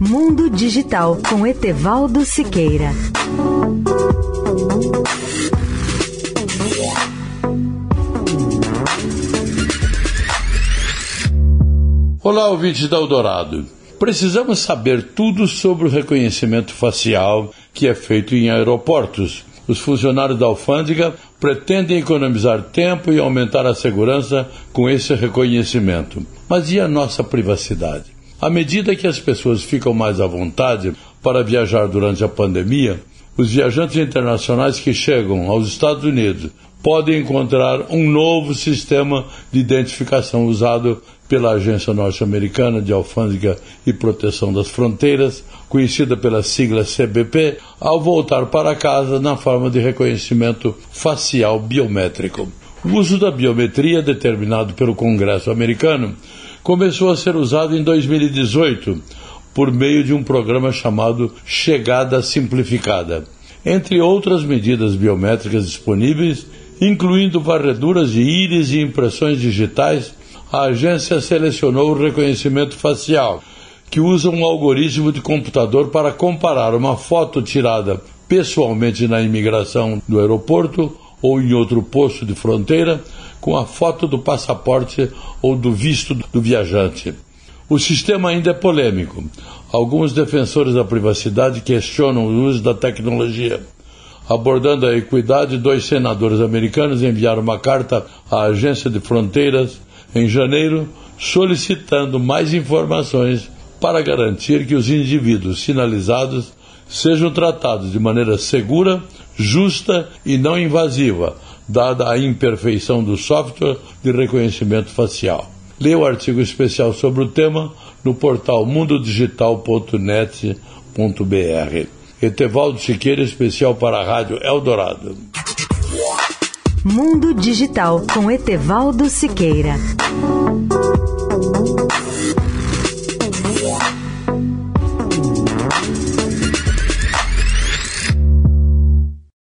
Mundo Digital com Etevaldo Siqueira. Olá, ouvintes da Eldorado. Precisamos saber tudo sobre o reconhecimento facial que é feito em aeroportos. Os funcionários da alfândega pretendem economizar tempo e aumentar a segurança com esse reconhecimento. Mas e a nossa privacidade? À medida que as pessoas ficam mais à vontade para viajar durante a pandemia, os viajantes internacionais que chegam aos Estados Unidos podem encontrar um novo sistema de identificação usado pela Agência Norte-Americana de Alfândega e Proteção das Fronteiras, conhecida pela sigla CBP, ao voltar para casa na forma de reconhecimento facial biométrico. O uso da biometria, determinado pelo Congresso americano, começou a ser usado em 2018 por meio de um programa chamado Chegada Simplificada. Entre outras medidas biométricas disponíveis, incluindo varreduras de íris e impressões digitais, a agência selecionou o reconhecimento facial, que usa um algoritmo de computador para comparar uma foto tirada pessoalmente na imigração do aeroporto ou em outro posto de fronteira com a foto do passaporte ou do visto do viajante. O sistema ainda é polêmico. Alguns defensores da privacidade questionam o uso da tecnologia. Abordando a equidade, dois senadores americanos enviaram uma carta à Agência de Fronteiras em janeiro solicitando mais informações para garantir que os indivíduos sinalizados sejam tratados de maneira segura, justa e não invasiva, dada a imperfeição do software de reconhecimento facial. Leia o artigo especial sobre o tema no portal mundodigital.net.br. Etevaldo Siqueira, especial para a Rádio Eldorado. Mundo Digital com Etevaldo Siqueira.